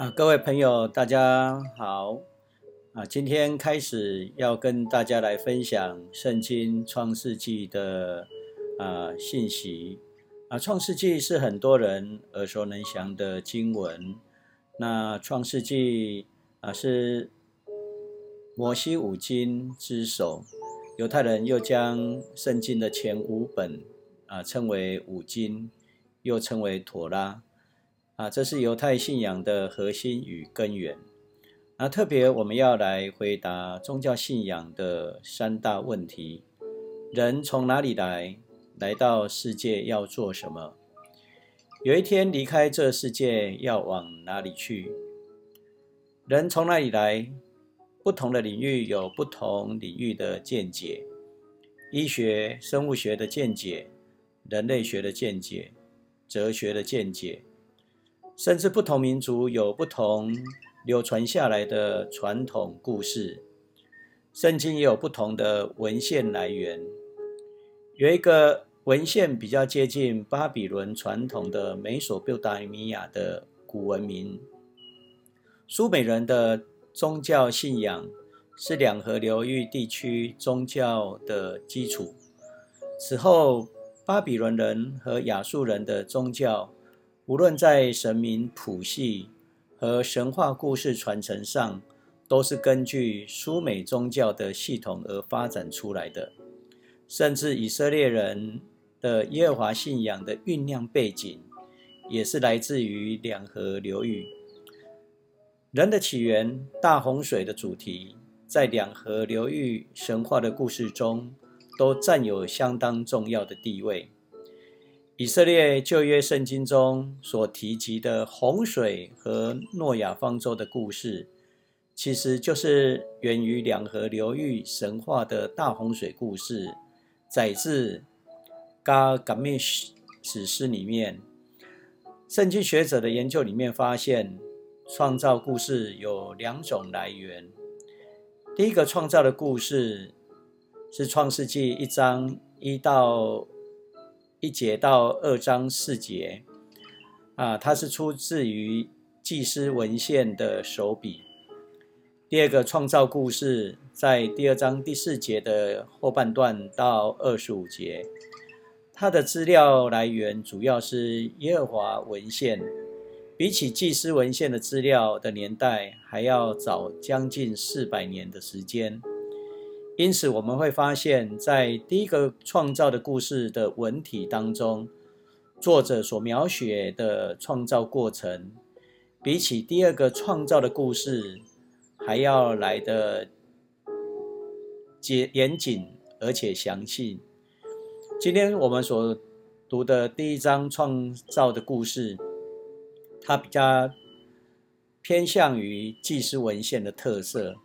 啊，各位朋友，大家好！啊，今天开始要跟大家来分享《圣经·创世纪》的啊信息。啊，《创世纪》是很多人耳熟能详的经文。那《创世纪》啊是摩西五经之首，犹太人又将圣经的前五本啊称为五经，又称为妥拉。啊，这是犹太信仰的核心与根源。那特别我们要来回答宗教信仰的三大问题：人从哪里来？来到世界要做什么？有一天离开这世界要往哪里去？人从哪里来？不同的领域有不同领域的见解：医学、生物学的见解，人类学的见解，哲学的见解。甚至不同民族有不同流传下来的传统故事，圣经也有不同的文献来源。有一个文献比较接近巴比伦传统的美索不达米亚的古文明。苏美人的宗教信仰是两河流域地区宗教的基础。此后，巴比伦人和亚述人的宗教。无论在神明谱系和神话故事传承上，都是根据苏美宗教的系统而发展出来的。甚至以色列人的耶和华信仰的酝酿背景，也是来自于两河流域。人的起源、大洪水的主题，在两河流域神话的故事中，都占有相当重要的地位。以色列旧约圣经中所提及的洪水和诺亚方舟的故事，其实就是源于两河流域神话的大洪水故事，载自《嘎嘎密史》诗里面。圣经学者的研究里面发现，创造故事有两种来源。第一个创造的故事是创世纪一章一到。一节到二章四节，啊，它是出自于祭司文献的手笔。第二个创造故事在第二章第四节的后半段到二十五节，它的资料来源主要是耶和华文献，比起祭司文献的资料的年代还要早将近四百年的时间。因此，我们会发现，在第一个创造的故事的文体当中，作者所描写的创造过程，比起第二个创造的故事还要来的严严谨而且详细。今天我们所读的第一章创造的故事，它比较偏向于纪实文献的特色。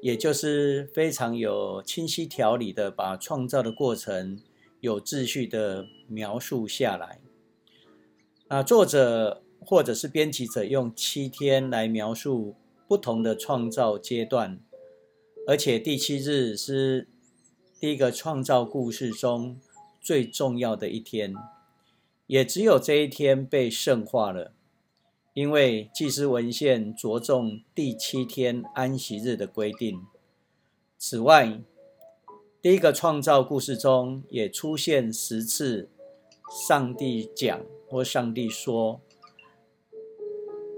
也就是非常有清晰条理的，把创造的过程有秩序的描述下来。啊，作者或者是编辑者用七天来描述不同的创造阶段，而且第七日是第一个创造故事中最重要的一天，也只有这一天被圣化了。因为祭司文献着重第七天安息日的规定。此外，第一个创造故事中也出现十次上帝讲或上帝说。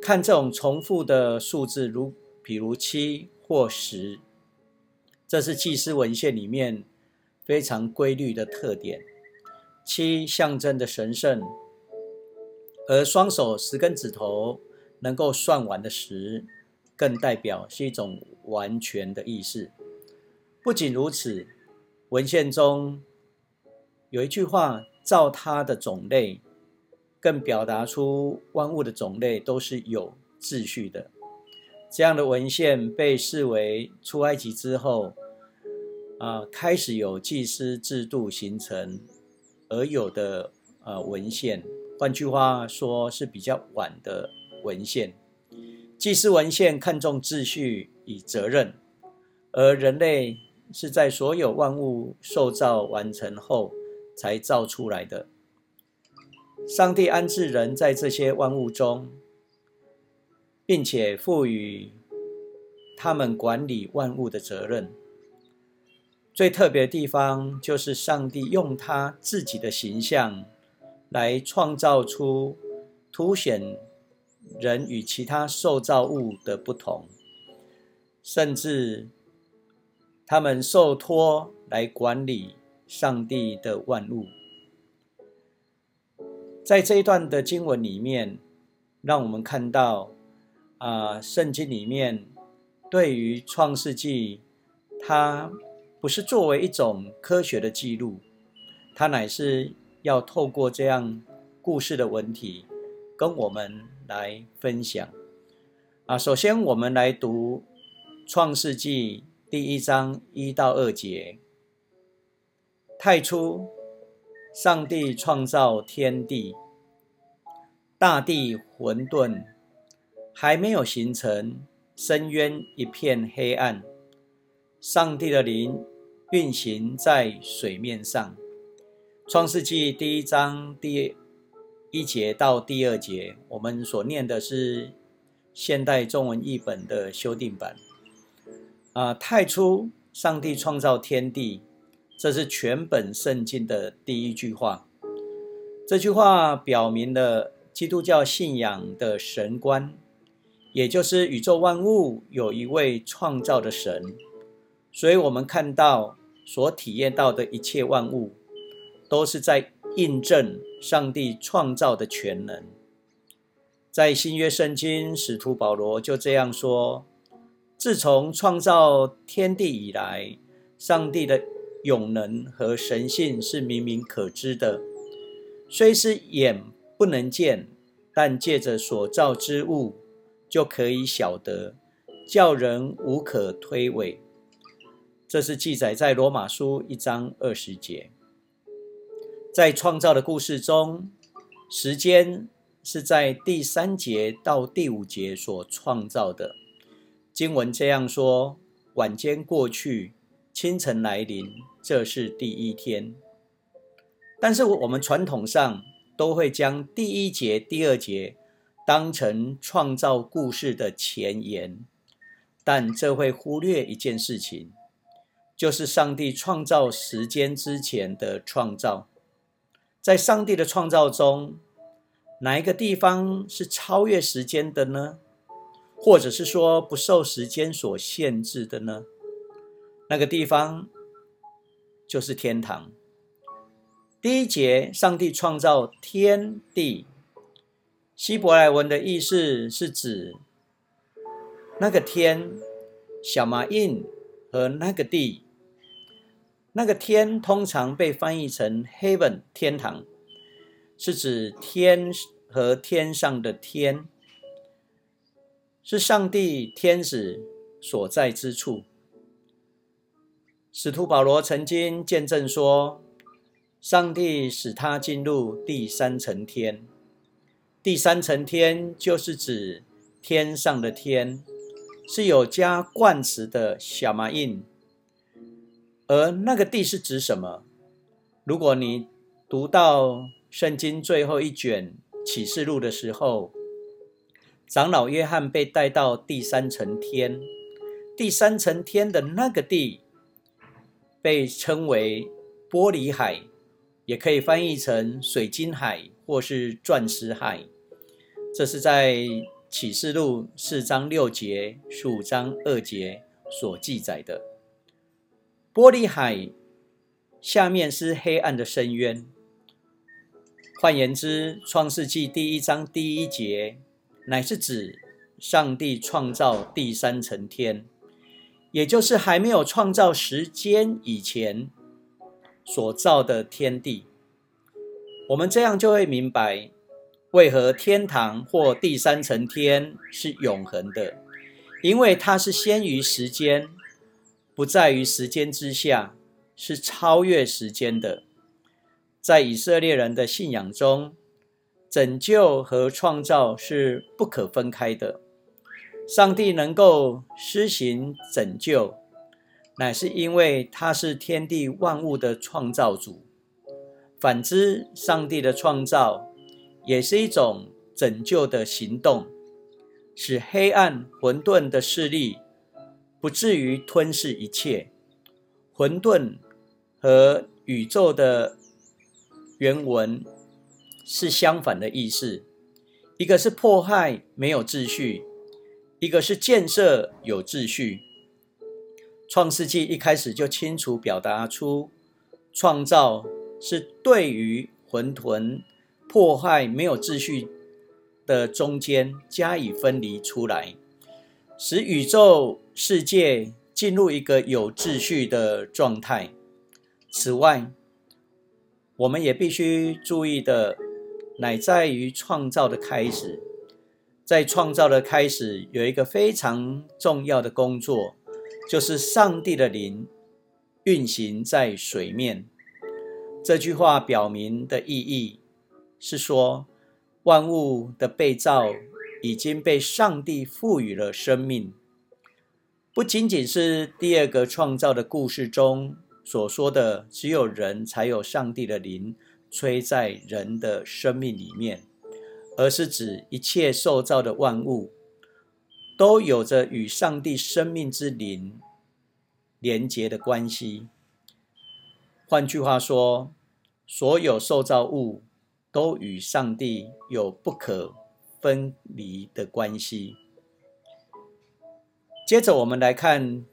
看这种重复的数字，如比如七或十，这是祭司文献里面非常规律的特点。七象征的神圣。而双手十根指头能够算完的十，更代表是一种完全的意思。不仅如此，文献中有一句话：“照它的种类”，更表达出万物的种类都是有秩序的。这样的文献被视为出埃及之后，啊，开始有祭司制度形成而有的呃文献。换句话说，是比较晚的文献。祭司文献看重秩序与责任，而人类是在所有万物受造完成后才造出来的。上帝安置人在这些万物中，并且赋予他们管理万物的责任。最特别的地方就是上帝用他自己的形象来创造出凸显人与其他受造物的不同，甚至他们受托来管理上帝的万物。在这一段的经文里面，让我们看到啊，圣经里面对于创世纪，它不是作为一种科学的记录，它乃是要透过这样故事的文体，跟我们来分享。啊，首先我们来读创世纪第一章一到二节。太初，上帝创造天地，大地混沌，还没有形成，深渊一片黑暗。上帝的灵。运行在水面上，《创世纪》第一章第一节到第二节，我们所念的是现代中文译本的修订版。啊，太初，上帝创造天地，这是全本圣经的第一句话。这句话表明了基督教信仰的神观，也就是宇宙万物有一位创造的神。所以，我们看到所体验到的一切万物，都是在印证上帝创造的全能。在新约圣经，使徒保罗就这样说：自从创造天地以来，上帝的永能和神性是明明可知的，虽是眼不能见，但借着所造之物就可以晓得，叫人无可推诿。这是记载在罗马书一章二十节。在创造的故事中，时间是在第三节到第五节所创造的。经文这样说：晚间过去，清晨来临，这是第一天。但是我们传统上都会将第一节、第二节当成创造故事的前言，但这会忽略一件事情。就是上帝创造时间之前的创造，在上帝的创造中，哪一个地方是超越时间的呢？或者是说不受时间所限制的呢？那个地方就是天堂。第一节，上帝创造天地，希伯来文的意思是指那个天，小马印和那个地。那个天通常被翻译成 heaven 天堂，是指天和天上的天，是上帝天使所在之处。使徒保罗曾经见证说，上帝使他进入第三层天，第三层天就是指天上的天，是有加冠词的小马印。而那个地是指什么？如果你读到圣经最后一卷启示录的时候，长老约翰被带到第三层天，第三层天的那个地被称为玻璃海，也可以翻译成水晶海或是钻石海。这是在启示录四章六节、十五章二节所记载的。玻璃海下面是黑暗的深渊。换言之，《创世纪》第一章第一节乃是指上帝创造第三层天，也就是还没有创造时间以前所造的天地。我们这样就会明白，为何天堂或第三层天是永恒的，因为它是先于时间。不在于时间之下，是超越时间的。在以色列人的信仰中，拯救和创造是不可分开的。上帝能够施行拯救，乃是因为他是天地万物的创造主。反之，上帝的创造也是一种拯救的行动。使黑暗混沌的势力不至于吞噬一切。混沌和宇宙的原文是相反的意思，一个是迫害没有秩序，一个是建设有秩序。创世纪一开始就清楚表达出，创造是对于混沌、迫害没有秩序的中间加以分离出来，使宇宙世界。进入一个有秩序的状态。此外，我们也必须注意的，乃在于创造的开始。在创造的开始，有一个非常重要的工作，就是上帝的灵运行在水面。这句话表明的意义是说，万物的被造已经被上帝赋予了生命。不仅仅是第二个创造的故事中所说的，只有人才有上帝的灵吹在人的生命里面，而是指一切受造的万物都有着与上帝生命之灵连结的关系。换句话说，所有受造物都与上帝有不可分离的关系。接着我们来看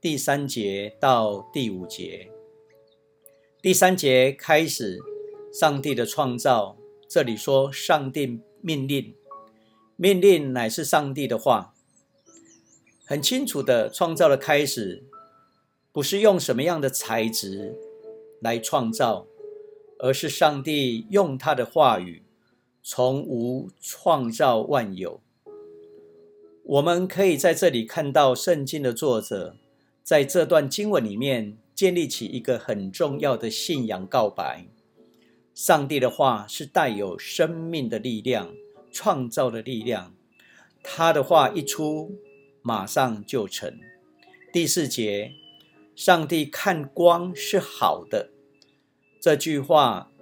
第三节到第五节。第三节开始，上帝的创造。这里说上帝命令，命令乃是上帝的话。很清楚的，创造的开始不是用什么样的材质来创造，而是上帝用他的话语从无创造万有。我们可以在这里看到圣经的作者在这段经文里面建立起一个很重要的信仰告白：上帝的话是带有生命的力量、创造的力量。他的话一出，马上就成。第四节，上帝看光是好的，这句话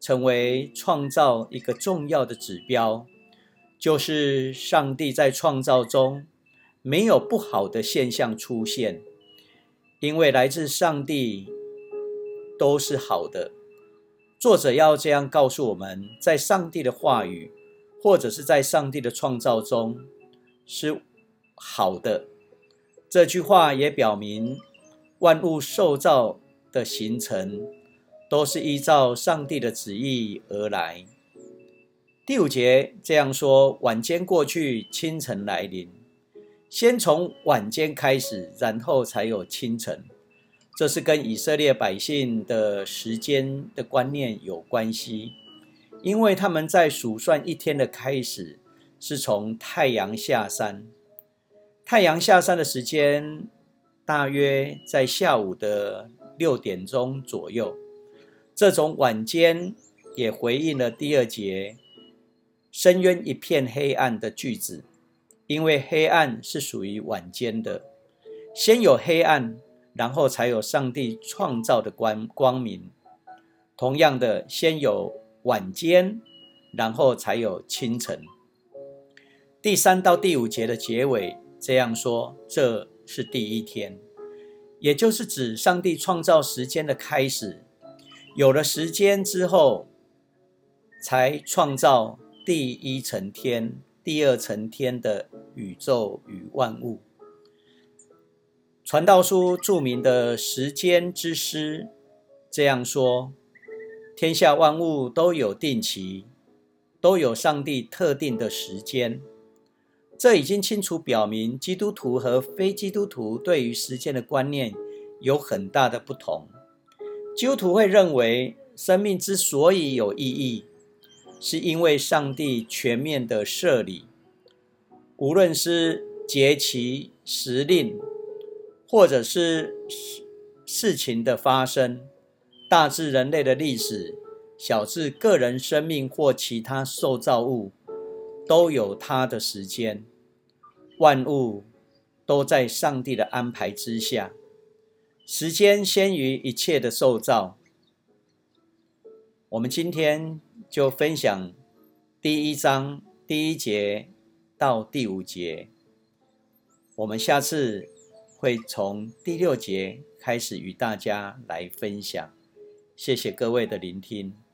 成为创造一个重要的指标。就是上帝在创造中没有不好的现象出现，因为来自上帝都是好的。作者要这样告诉我们，在上帝的话语或者是在上帝的创造中是好的。这句话也表明万物受造的形成都是依照上帝的旨意而来。第五节这样说：晚间过去，清晨来临。先从晚间开始，然后才有清晨。这是跟以色列百姓的时间的观念有关系，因为他们在数算一天的开始是从太阳下山。太阳下山的时间大约在下午的六点钟左右。这种晚间也回应了第二节。深渊一片黑暗的句子，因为黑暗是属于晚间的，先有黑暗，然后才有上帝创造的光光明。同样的，先有晚间，然后才有清晨。第三到第五节的结尾这样说：这是第一天，也就是指上帝创造时间的开始。有了时间之后，才创造。第一层天，第二层天的宇宙与万物。传道书著名的时间之诗这样说：天下万物都有定期，都有上帝特定的时间。这已经清楚表明，基督徒和非基督徒对于时间的观念有很大的不同。基督徒会认为，生命之所以有意义。是因为上帝全面的设立，无论是节期时令，或者是事事情的发生，大至人类的历史，小至个人生命或其他受造物，都有它的时间。万物都在上帝的安排之下，时间先于一切的塑造。我们今天。就分享第一章第一节到第五节。我们下次会从第六节开始与大家来分享。谢谢各位的聆听。